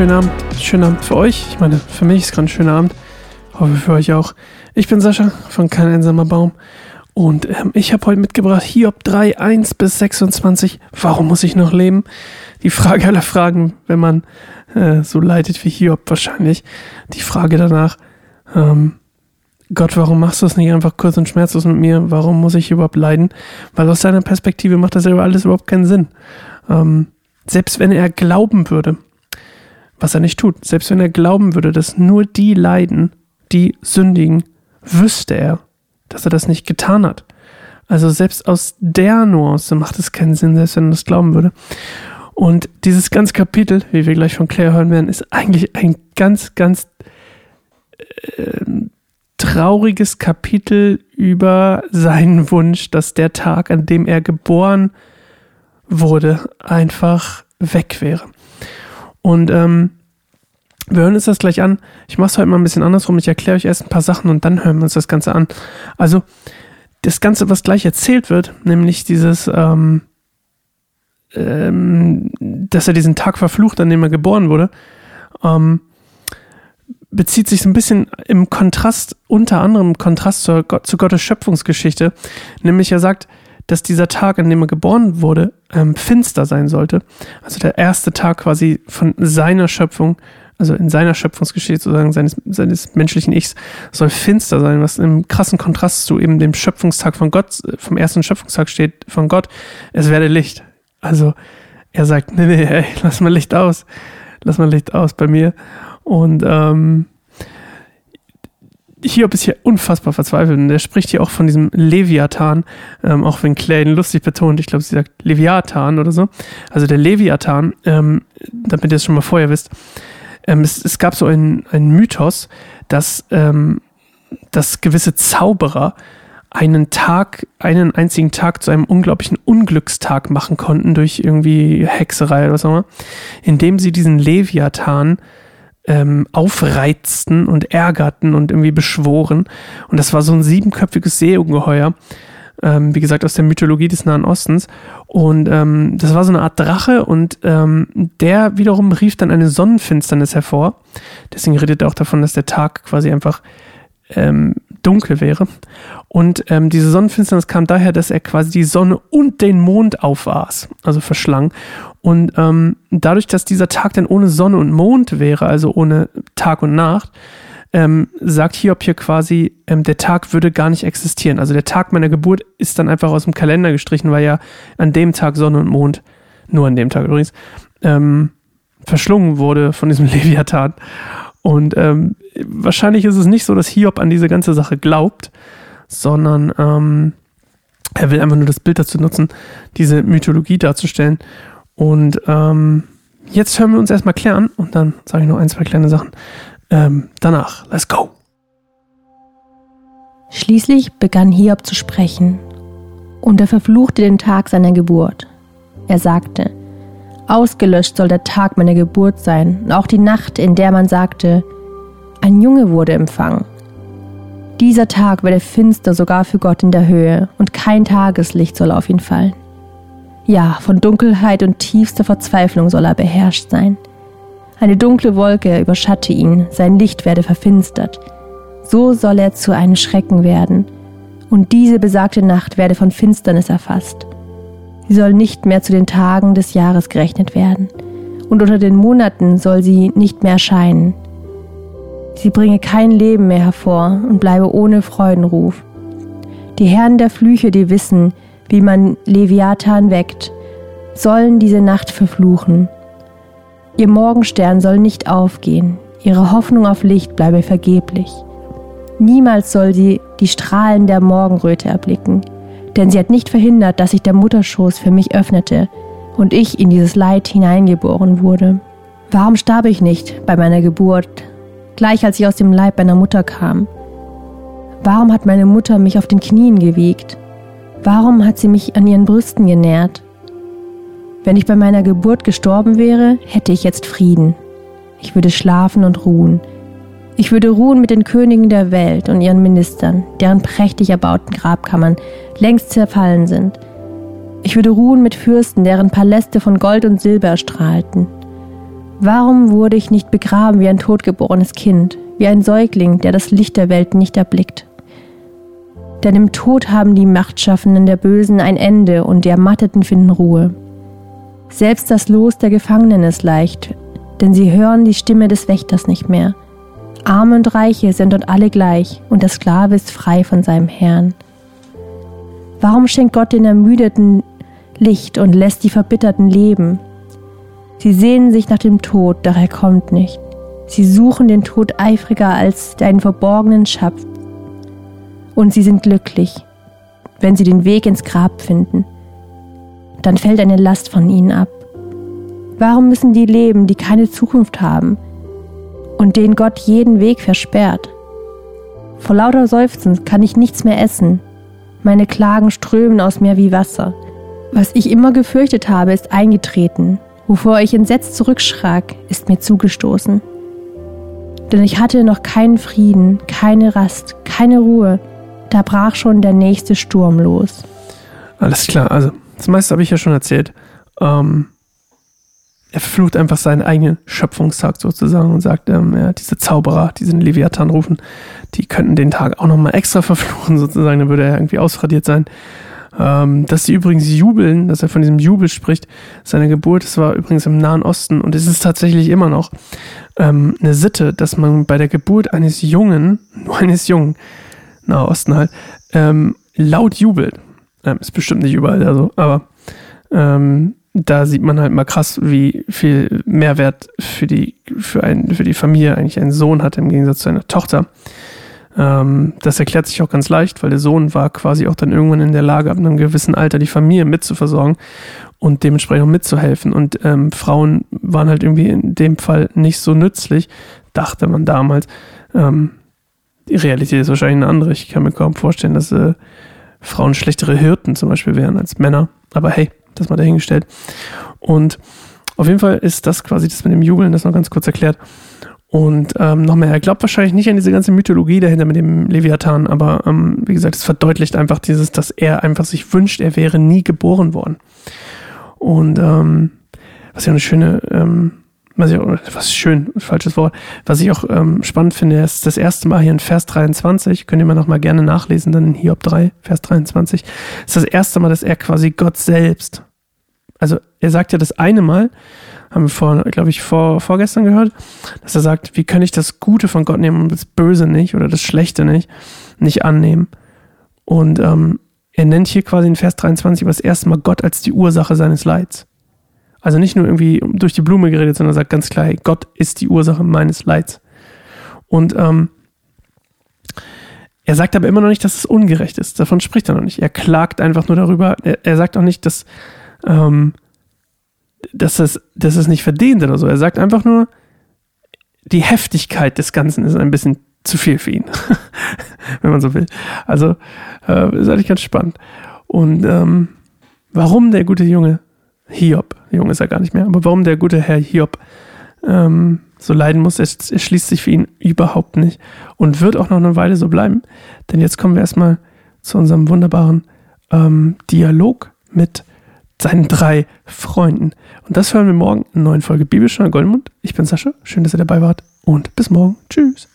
schönen Abend. Schönen Abend für euch. Ich meine, für mich ist gerade ein schöner Abend. Hoffe für euch auch. Ich bin Sascha von Kein einsamer Baum. Und ähm, ich habe heute mitgebracht Hiob 3, 1 bis 26. Warum muss ich noch leben? Die Frage aller Fragen, wenn man äh, so leidet wie Hiob wahrscheinlich. Die Frage danach, ähm, Gott, warum machst du es nicht einfach kurz und schmerzlos mit mir? Warum muss ich überhaupt leiden? Weil aus seiner Perspektive macht das ja alles überhaupt keinen Sinn. Ähm, selbst wenn er glauben würde, was er nicht tut, selbst wenn er glauben würde, dass nur die leiden, die sündigen, wüsste er, dass er das nicht getan hat. Also selbst aus der Nuance macht es keinen Sinn, selbst wenn er das glauben würde. Und dieses ganze Kapitel, wie wir gleich von Claire hören werden, ist eigentlich ein ganz, ganz äh, trauriges Kapitel über seinen Wunsch, dass der Tag, an dem er geboren wurde, einfach weg wäre. Und ähm, wir hören uns das gleich an. Ich mache es heute mal ein bisschen andersrum. Ich erkläre euch erst ein paar Sachen und dann hören wir uns das Ganze an. Also, das Ganze, was gleich erzählt wird, nämlich dieses, ähm, ähm, dass er diesen Tag verflucht, an dem er geboren wurde, ähm, bezieht sich so ein bisschen im Kontrast, unter anderem im Kontrast zur, zu Gottes Schöpfungsgeschichte. Nämlich er sagt, dass dieser Tag, an dem er geboren wurde, ähm, finster sein sollte. Also der erste Tag quasi von seiner Schöpfung, also in seiner Schöpfungsgeschichte sozusagen seines, seines menschlichen Ichs, soll finster sein, was im krassen Kontrast zu eben dem Schöpfungstag von Gott, vom ersten Schöpfungstag steht von Gott, es werde Licht. Also er sagt, nee, nee, ey, lass mal Licht aus. Lass mal Licht aus bei mir. Und ähm, Hiob ist hier unfassbar verzweifelt und er spricht hier auch von diesem Leviathan, ähm, auch wenn Claire ihn lustig betont, ich glaube, sie sagt Leviathan oder so. Also der Leviathan, ähm, damit ihr es schon mal vorher wisst, ähm, es, es, gab so einen, Mythos, dass, ähm, dass gewisse Zauberer einen Tag, einen einzigen Tag zu einem unglaublichen Unglückstag machen konnten durch irgendwie Hexerei oder was auch immer, indem sie diesen Leviathan ähm, aufreizten und ärgerten und irgendwie beschworen. Und das war so ein siebenköpfiges Seeungeheuer, ähm, wie gesagt, aus der Mythologie des Nahen Ostens. Und ähm, das war so eine Art Drache und ähm, der wiederum rief dann eine Sonnenfinsternis hervor. Deswegen redet er auch davon, dass der Tag quasi einfach ähm, dunkel wäre. Und ähm, diese Sonnenfinsternis kam daher, dass er quasi die Sonne und den Mond aufaß, also verschlang. Und ähm, dadurch, dass dieser Tag dann ohne Sonne und Mond wäre, also ohne Tag und Nacht, ähm, sagt Hiob hier quasi, ähm, der Tag würde gar nicht existieren. Also der Tag meiner Geburt ist dann einfach aus dem Kalender gestrichen, weil ja an dem Tag Sonne und Mond, nur an dem Tag übrigens, ähm, verschlungen wurde von diesem Leviathan. Und ähm, wahrscheinlich ist es nicht so, dass Hiob an diese ganze Sache glaubt, sondern ähm, er will einfach nur das Bild dazu nutzen, diese Mythologie darzustellen. Und ähm, jetzt hören wir uns erstmal klären und dann sage ich noch ein, zwei kleine Sachen. Ähm, danach, let's go. Schließlich begann Hiob zu sprechen und er verfluchte den Tag seiner Geburt. Er sagte, Ausgelöscht soll der Tag meiner Geburt sein und auch die Nacht, in der man sagte, ein Junge wurde empfangen. Dieser Tag werde finster sogar für Gott in der Höhe und kein Tageslicht soll auf ihn fallen. Ja, von Dunkelheit und tiefster Verzweiflung soll er beherrscht sein. Eine dunkle Wolke überschatte ihn, sein Licht werde verfinstert. So soll er zu einem Schrecken werden, und diese besagte Nacht werde von Finsternis erfasst. Sie soll nicht mehr zu den Tagen des Jahres gerechnet werden, und unter den Monaten soll sie nicht mehr erscheinen. Sie bringe kein Leben mehr hervor und bleibe ohne Freudenruf. Die Herren der Flüche, die wissen, wie man Leviathan weckt, sollen diese Nacht verfluchen. Ihr Morgenstern soll nicht aufgehen, ihre Hoffnung auf Licht bleibe vergeblich. Niemals soll sie die Strahlen der Morgenröte erblicken denn sie hat nicht verhindert, dass sich der Mutterschoß für mich öffnete und ich in dieses Leid hineingeboren wurde. Warum starb ich nicht bei meiner Geburt, gleich als ich aus dem Leib meiner Mutter kam? Warum hat meine Mutter mich auf den Knien gewiegt? Warum hat sie mich an ihren Brüsten genährt? Wenn ich bei meiner Geburt gestorben wäre, hätte ich jetzt Frieden. Ich würde schlafen und ruhen, ich würde ruhen mit den Königen der Welt und ihren Ministern, deren prächtig erbauten Grabkammern längst zerfallen sind. Ich würde ruhen mit Fürsten, deren Paläste von Gold und Silber strahlten. Warum wurde ich nicht begraben wie ein totgeborenes Kind, wie ein Säugling, der das Licht der Welt nicht erblickt? Denn im Tod haben die Machtschaffenden der Bösen ein Ende und die Ermatteten finden Ruhe. Selbst das Los der Gefangenen ist leicht, denn sie hören die Stimme des Wächters nicht mehr. Arme und Reiche sind dort alle gleich und der Sklave ist frei von seinem Herrn. Warum schenkt Gott den Ermüdeten Licht und lässt die Verbitterten leben? Sie sehnen sich nach dem Tod, doch er kommt nicht. Sie suchen den Tod eifriger als deinen verborgenen Schatz. Und sie sind glücklich, wenn sie den Weg ins Grab finden. Dann fällt eine Last von ihnen ab. Warum müssen die leben, die keine Zukunft haben und denen Gott jeden Weg versperrt? Vor lauter Seufzen kann ich nichts mehr essen. Meine Klagen strömen aus mir wie Wasser. Was ich immer gefürchtet habe, ist eingetreten. Wovor ich entsetzt zurückschrak, ist mir zugestoßen. Denn ich hatte noch keinen Frieden, keine Rast, keine Ruhe. Da brach schon der nächste Sturm los. Alles klar, also das meiste habe ich ja schon erzählt. Ähm, er verflucht einfach seinen eigenen Schöpfungstag sozusagen und sagt, ähm, ja, diese Zauberer, die den Leviathan rufen, die könnten den Tag auch nochmal extra verfluchen sozusagen, dann würde er irgendwie ausradiert sein. Ähm, dass sie übrigens jubeln, dass er von diesem Jubel spricht, seiner Geburt, das war übrigens im Nahen Osten und es ist tatsächlich immer noch ähm, eine Sitte, dass man bei der Geburt eines Jungen, nur eines Jungen, Nahe Osten halt, ähm, laut jubelt. Ähm, ist bestimmt nicht überall so, aber ähm, da sieht man halt mal krass, wie viel Mehrwert für die, für, ein, für die Familie eigentlich ein Sohn hat im Gegensatz zu einer Tochter. Ähm, das erklärt sich auch ganz leicht, weil der Sohn war quasi auch dann irgendwann in der Lage, ab einem gewissen Alter die Familie mitzuversorgen und dementsprechend auch mitzuhelfen. Und ähm, Frauen waren halt irgendwie in dem Fall nicht so nützlich, dachte man damals. Ähm, die Realität ist wahrscheinlich eine andere. Ich kann mir kaum vorstellen, dass äh, Frauen schlechtere Hirten zum Beispiel wären als Männer. Aber hey, das mal dahingestellt. Und auf jeden Fall ist das quasi das mit dem Jubeln, das noch ganz kurz erklärt. Und ähm, noch mehr, er glaubt wahrscheinlich nicht an diese ganze Mythologie dahinter mit dem Leviathan, aber ähm, wie gesagt, es verdeutlicht einfach dieses, dass er einfach sich wünscht, er wäre nie geboren worden. Und ähm, was ja eine schöne, ähm, was ich auch, was schön, falsches Wort, was ich auch ähm, spannend finde, ist das erste Mal hier in Vers 23, könnt ihr mal nochmal gerne nachlesen, dann in Hiob 3, Vers 23, ist das erste Mal, dass er quasi Gott selbst, also er sagt ja das eine Mal, haben wir vor, glaube ich, vor, vorgestern gehört, dass er sagt, wie kann ich das Gute von Gott nehmen und das Böse nicht oder das Schlechte nicht, nicht annehmen. Und ähm, er nennt hier quasi in Vers 23 aber das erste Mal Gott als die Ursache seines Leids. Also nicht nur irgendwie durch die Blume geredet, sondern sagt ganz klar, hey, Gott ist die Ursache meines Leids. Und ähm, er sagt aber immer noch nicht, dass es ungerecht ist. Davon spricht er noch nicht. Er klagt einfach nur darüber. Er, er sagt auch nicht, dass, ähm, dass es, dass es nicht verdient oder so. Er sagt einfach nur, die Heftigkeit des Ganzen ist ein bisschen zu viel für ihn, wenn man so will. Also äh, ist eigentlich ganz spannend. Und ähm, warum der gute Junge Hiob, Junge ist er gar nicht mehr, aber warum der gute Herr Hiob ähm, so leiden muss, es, es schließt sich für ihn überhaupt nicht und wird auch noch eine Weile so bleiben. Denn jetzt kommen wir erstmal zu unserem wunderbaren ähm, Dialog mit seinen drei Freunden. Und das hören wir morgen in einer neuen Folge Bibelstunde Goldmund. Ich bin Sascha, schön, dass ihr dabei wart und bis morgen. Tschüss.